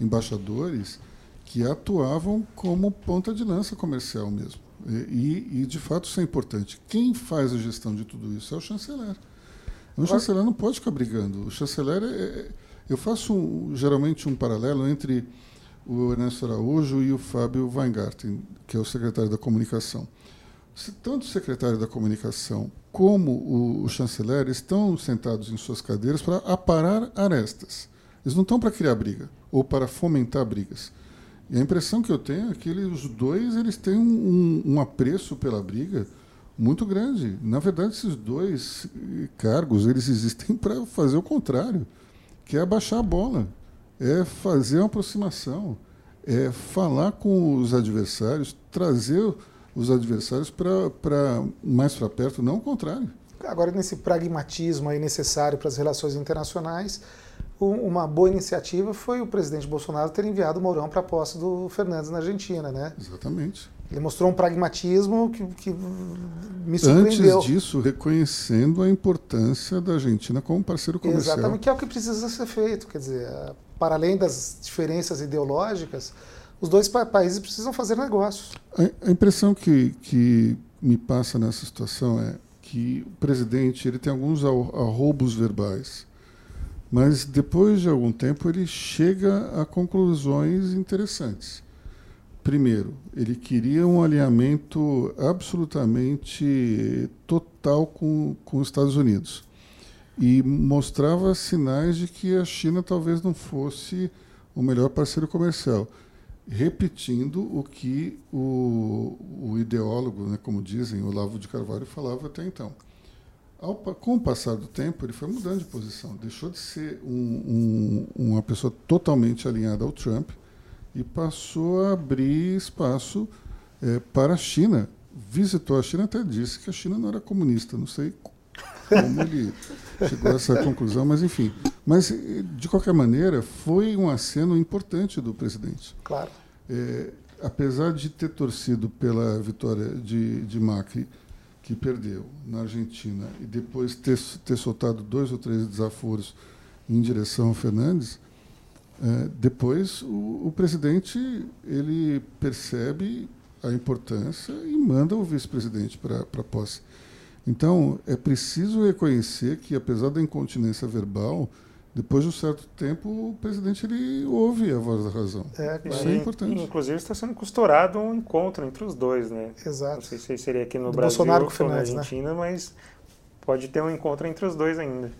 embaixadores que atuavam como ponta de lança comercial mesmo. E, e, de fato isso é importante. Quem faz a gestão de tudo isso é o chanceler. O chanceler não pode ficar brigando. O chanceler é, é eu faço um, geralmente um paralelo entre o Ernesto Araújo e o Fábio Weingarten, que é o secretário da comunicação. Tanto o secretário da comunicação como o, o chanceler estão sentados em suas cadeiras para aparar arestas. Eles não estão para criar briga ou para fomentar brigas. E a impressão que eu tenho é que eles, os dois eles têm um, um, apreço pela briga muito grande. Na verdade, esses dois cargos eles existem para fazer o contrário, que é abaixar a bola, é fazer uma aproximação, é falar com os adversários, trazer os adversários para mais para perto, não o contrário. Agora, nesse pragmatismo aí necessário para as relações internacionais, uma boa iniciativa foi o presidente Bolsonaro ter enviado o Mourão para a posse do Fernandes na Argentina, né? Exatamente. Ele mostrou um pragmatismo que, que me surpreendeu. Antes disso, reconhecendo a importância da Argentina como parceiro comercial. Exatamente, que é o que precisa ser feito. Quer dizer, para além das diferenças ideológicas, os dois pa países precisam fazer negócios. A, a, impressão que, que me passa nessa situação é que o presidente ele tem alguns arroubos verbais, mas depois de algum tempo ele chega a conclusões interessantes. Primeiro, ele queria um alinhamento absolutamente total com, com os Estados Unidos e mostrava sinais de que a China talvez não fosse o melhor parceiro comercial repetindo o que o, o ideólogo, né, como dizem, Olavo de Carvalho falava até então. Ao, com o passar do tempo, ele foi mudando de posição. Deixou de ser um, um, uma pessoa totalmente alinhada ao Trump e passou a abrir espaço é, para a China. Visitou a China, até disse que a China não era comunista. Não sei como ele chegou a essa conclusão, mas enfim. Mas, de qualquer maneira, foi um aceno importante do presidente. Claro. É, apesar de ter torcido pela vitória de, de Macri, que perdeu na Argentina, e depois ter, ter soltado dois ou três desaforos em direção ao Fernandes, é, depois o, o, presidente ele percebe a importância e manda o vice-presidente para a posse. Então, é preciso reconhecer que, apesar da incontinência verbal, depois de um certo tempo, o presidente ele ouve a voz da razão. É, Isso é importante. Inclusive, está sendo costurado um encontro entre os dois, né? Exato. Não sei se seria aqui no Do Brasil Bolsonaro ou na né? Argentina, né? mas pode ter um encontro entre os dois ainda.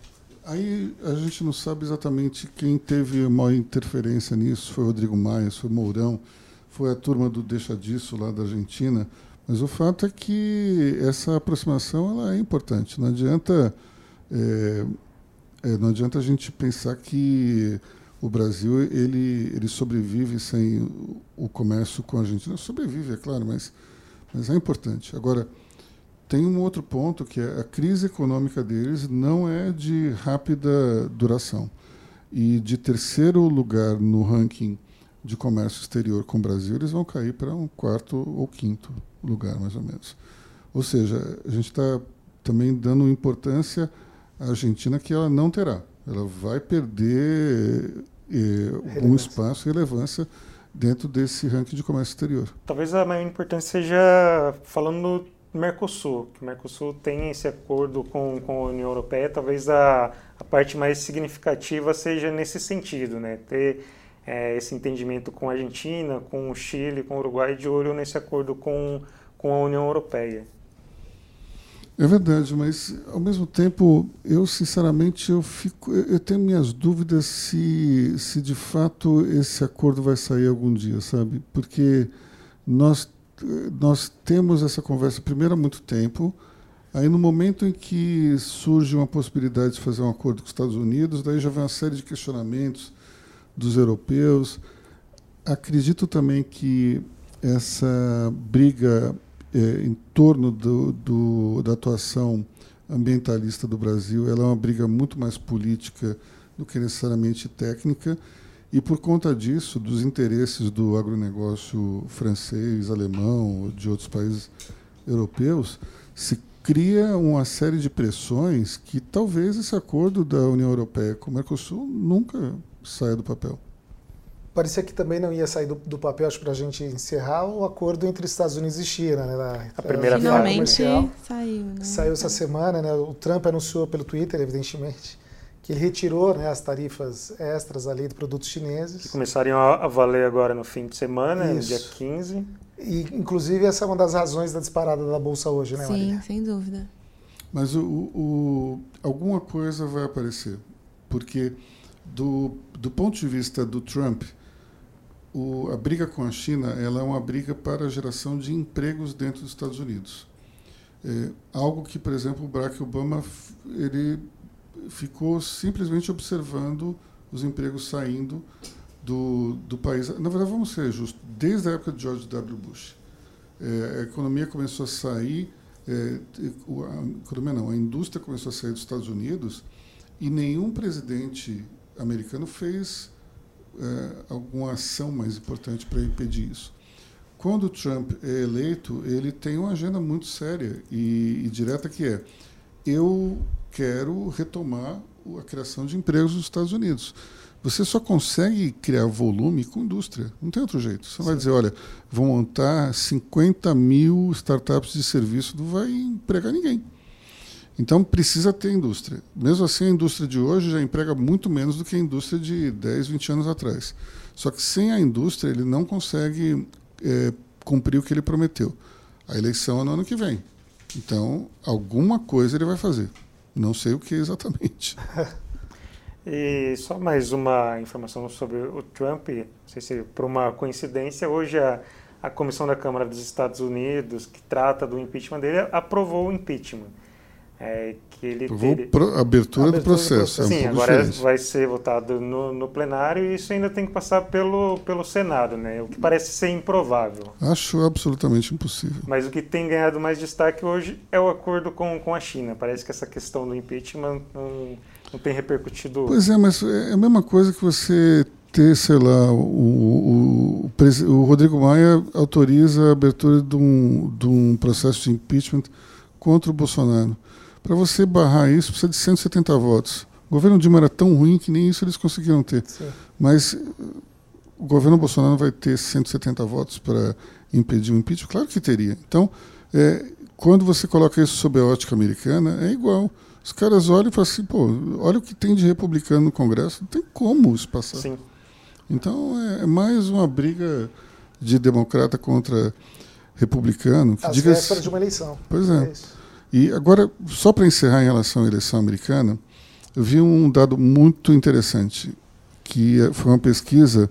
Aí a gente não sabe exatamente quem teve maior interferência nisso. Foi Rodrigo Maia, foi Mourão, foi a turma do Deixa Disso lá da Argentina. Mas o fato é que essa aproximação ela é importante. Não adianta, é, é, não adianta a gente pensar que o Brasil ele, ele sobrevive sem o comércio com a Argentina. Sobrevive, é claro, mas, mas é importante. Agora, tem um outro ponto que é a crise econômica deles não é de rápida duração. E de terceiro lugar no ranking de comércio exterior com o Brasil, eles vão cair para um quarto ou quinto lugar, mais ou menos. Ou seja, a gente está também dando importância à Argentina que ela não terá. Ela vai perder eh, um espaço e relevância dentro desse ranking de comércio exterior. Talvez a maior importância seja falando do Mercosul, que o Mercosul tem esse acordo com, com a União Europeia, talvez a, a parte mais significativa seja nesse sentido, né? ter é, esse entendimento com a Argentina, com o Chile, com o Uruguai, de olho nesse acordo com, com a União Europeia. É verdade, mas ao mesmo tempo, eu sinceramente eu fico, eu tenho minhas dúvidas se, se de fato esse acordo vai sair algum dia, sabe? Porque nós nós temos essa conversa primeiro há muito tempo, aí no momento em que surge uma possibilidade de fazer um acordo com os Estados Unidos, daí já vem uma série de questionamentos dos europeus. Acredito também que essa briga é, em torno do, do, da atuação ambientalista do Brasil ela é uma briga muito mais política do que necessariamente técnica. E por conta disso, dos interesses do agronegócio francês, alemão, de outros países europeus, se cria uma série de pressões que talvez esse acordo da União Europeia com o Mercosul nunca saia do papel. Parecia que também não ia sair do, do papel, acho, para a gente encerrar o acordo entre Estados Unidos e China. Né, na, a primeira Finalmente saiu. Né? Saiu essa semana, né? O Trump anunciou pelo Twitter, evidentemente, que ele retirou né, as tarifas extras ali de produtos chineses. Que começariam a valer agora no fim de semana, no dia 15. E, inclusive, essa é uma das razões da disparada da Bolsa hoje, né, Sim, Maria? sem dúvida. Mas o, o, alguma coisa vai aparecer, porque do, do ponto de vista do Trump, o, a briga com a China ela é uma briga para a geração de empregos dentro dos Estados Unidos. É, algo que, por exemplo, o Barack Obama ele ficou simplesmente observando os empregos saindo do, do país. Na verdade, vamos ser justos, desde a época de George W. Bush. É, a economia começou a sair, é, a economia não, a indústria começou a sair dos Estados Unidos e nenhum presidente americano fez é, alguma ação mais importante para impedir isso. Quando o Trump é eleito, ele tem uma agenda muito séria e, e direta que é eu quero retomar a criação de empregos nos Estados Unidos. Você só consegue criar volume com indústria, não tem outro jeito. Você Sim. vai dizer, olha, vão montar 50 mil startups de serviço, não vai empregar ninguém. Então precisa ter indústria. Mesmo assim, a indústria de hoje já emprega muito menos do que a indústria de 10, 20 anos atrás. Só que sem a indústria, ele não consegue é, cumprir o que ele prometeu. A eleição é no ano que vem. Então, alguma coisa ele vai fazer. Não sei o que exatamente. e só mais uma informação sobre o Trump. Não sei se por uma coincidência, hoje a, a Comissão da Câmara dos Estados Unidos, que trata do impeachment dele, aprovou o impeachment. É, que ele teve... pro, abertura, abertura, do processo. Do processo. É um Sim, agora diferente. vai ser votado no, no, plenário e isso ainda tem que passar pelo, pelo Senado, né? O que parece ser improvável. Acho absolutamente impossível. Mas o que tem ganhado mais destaque hoje é o acordo com, com a China. Parece que essa questão do impeachment não, não tem repercutido. Pois é, mas é a mesma coisa que você ter, sei lá, o, o, o, Rodrigo Maia autoriza a abertura de um, de um processo de impeachment contra o Bolsonaro. Para você barrar isso, precisa de 170 votos. O governo Dilma era tão ruim que nem isso eles conseguiram ter. Sim. Mas o governo Bolsonaro vai ter 170 votos para impedir o impeachment? Claro que teria. Então, é, quando você coloca isso sob a ótica americana, é igual. Os caras olham e falam assim, pô, olha o que tem de republicano no Congresso, não tem como isso passar. Sim. Então é, é mais uma briga de democrata contra republicano. Diga vésperas de uma eleição. Pois é. é e agora, só para encerrar em relação à eleição americana, eu vi um dado muito interessante, que é, foi uma pesquisa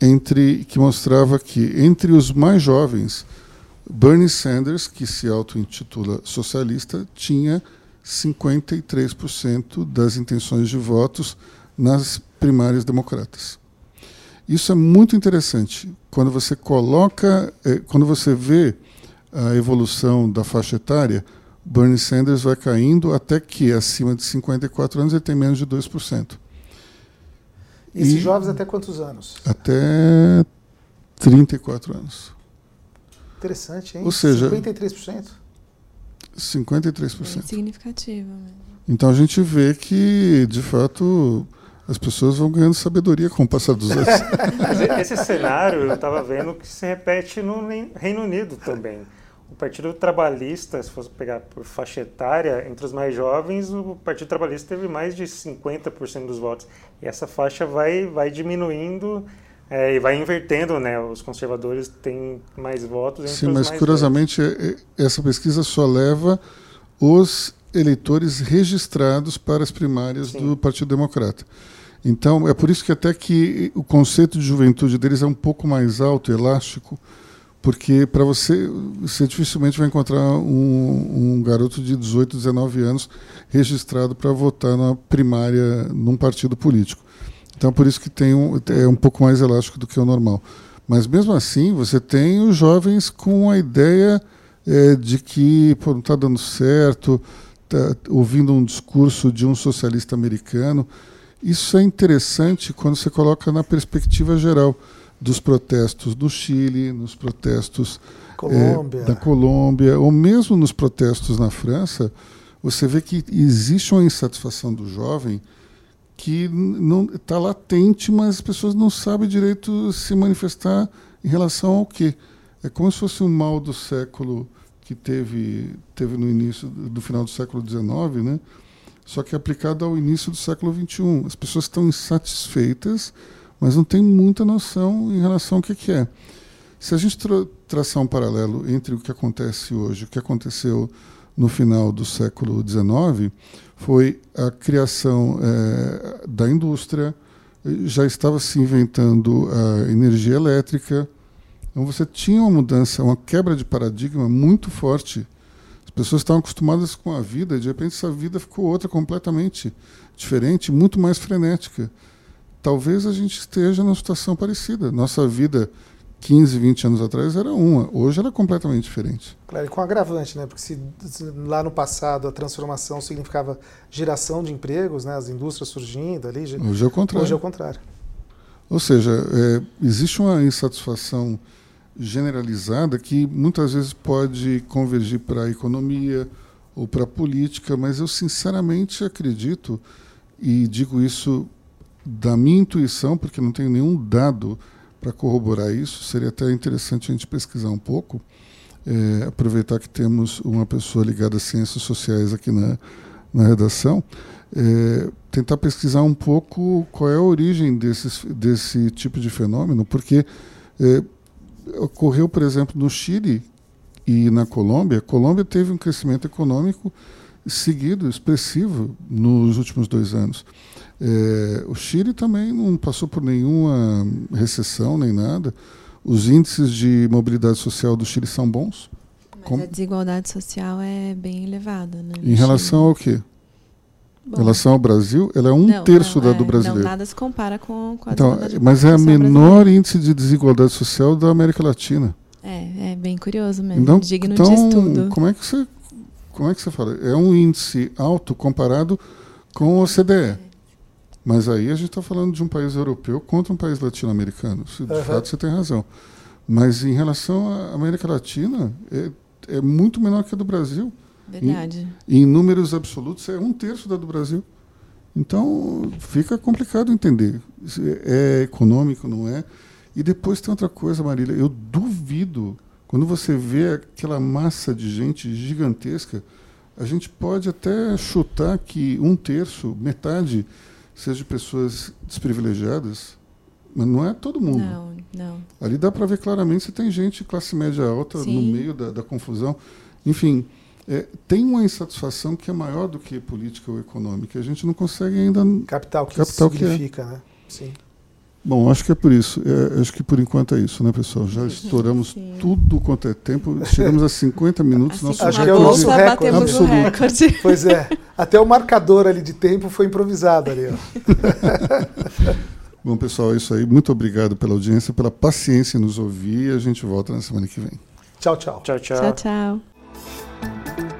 entre que mostrava que entre os mais jovens, Bernie Sanders, que se auto-intitula socialista, tinha 53% das intenções de votos nas primárias democratas. Isso é muito interessante. Quando você coloca, eh, quando você vê a evolução da faixa etária, Bernie Sanders vai caindo até que, acima de 54 anos, ele tem menos de 2%. Esses e jovens até quantos anos? Até 34 anos. Interessante, hein? Ou seja, 53%? 53%. É significativo. Mesmo. Então a gente vê que, de fato, as pessoas vão ganhando sabedoria com o passar dos anos. Esse cenário eu estava vendo que se repete no Reino Unido também. O Partido Trabalhista, se fosse pegar por faixa etária, entre os mais jovens, o Partido Trabalhista teve mais de 50% dos votos. E essa faixa vai, vai diminuindo é, e vai invertendo, né? Os conservadores têm mais votos. Entre Sim, mas curiosamente, velhos. essa pesquisa só leva os eleitores registrados para as primárias Sim. do Partido Democrata. Então, é por isso que até que o conceito de juventude deles é um pouco mais alto, elástico, porque para você, você dificilmente vai encontrar um, um, garoto de 18, 19 anos registrado para votar na primária num partido político. Então, por isso que tem um, é um pouco mais elástico do que o normal. Mas, mesmo assim, você tem os jovens com a ideia é, de que pô, não está dando certo, tá ouvindo um discurso de um socialista americano. Isso é interessante quando você coloca na perspectiva geral dos protestos do Chile, nos protestos Colômbia. É, da Colômbia, ou mesmo nos protestos na França, você vê que existe uma insatisfação do jovem que não está latente, mas as pessoas não sabem direito se manifestar em relação ao quê. É como se fosse um mal do século que teve, teve no início do final do século XIX, né? só que aplicado ao início do século XXI. As pessoas estão insatisfeitas, mas não têm muita noção em relação ao que, que é. Se a gente tra traçar um paralelo entre o que acontece hoje e o que aconteceu no final do século XIX, foi a criação é, da indústria, já estava se inventando a energia elétrica. Então você tinha uma mudança, uma quebra de paradigma muito forte pessoas estavam acostumadas com a vida, e de repente essa vida ficou outra completamente diferente, muito mais frenética. Talvez a gente esteja numa situação parecida. Nossa vida 15, 20 anos atrás era uma, hoje ela é completamente diferente. Claro, e com agravante, né? Porque se, se, lá no passado a transformação significava geração de empregos, né? as indústrias surgindo ali. Hoje é o contrário. Hoje é o contrário. Ou seja, é, existe uma insatisfação generalizada que muitas vezes pode convergir para a economia ou para a política, mas eu sinceramente acredito, e digo isso da minha intuição, porque não tenho nenhum dado para corroborar isso, seria até interessante a gente pesquisar um pouco, é, aproveitar que temos uma pessoa ligada às ciências sociais aqui na, na redação, é, tentar pesquisar um pouco qual é a origem desses, desse tipo de fenômeno, porque é, ocorreu, por exemplo, no Chile e na Colômbia. A Colômbia teve um crescimento econômico seguido, expressivo, nos últimos dois anos. É, o Chile também não passou por nenhuma recessão nem nada. Os índices de mobilidade social do Chile são bons. Como... a desigualdade social é bem elevada, né? Em relação ao quê? Bom, em relação ao Brasil, ela é um não, terço não, da do é, brasileiro. Não, nada se compara com, com a então, Mas é a menor brasileira. índice de desigualdade social da América Latina. É, é bem curioso mesmo. Então, digno então, de estudo. Como é que você, como é que você fala? É um índice alto comparado com o OCDE. Mas aí a gente está falando de um país europeu contra um país latino-americano. De uhum. fato, você tem razão. Mas em relação à América Latina, é, é muito menor que a do Brasil. Verdade. Em, em números absolutos, é um terço da do Brasil. Então, fica complicado entender. É econômico, não é? E depois tem outra coisa, Marília. Eu duvido, quando você vê aquela massa de gente gigantesca, a gente pode até chutar que um terço, metade, seja pessoas desprivilegiadas, mas não é todo mundo. Não, não. Ali dá para ver claramente se tem gente classe média alta Sim. no meio da, da confusão. Enfim, é, tem uma insatisfação que é maior do que política ou econômica. A gente não consegue ainda captar o que captar significa, que é. né? Sim. Bom, acho que é por isso. É, acho que por enquanto é isso, né, pessoal? Já estouramos Sim. tudo quanto é tempo. Chegamos a 50 minutos. Assim, nosso acho que é o nosso recorde. Absoluto. recorde. Pois é. Até o marcador ali de tempo foi improvisado ali. Bom, pessoal, é isso aí. Muito obrigado pela audiência, pela paciência em nos ouvir. A gente volta na semana que vem. Tchau, tchau. Tchau, tchau. Tchau, tchau.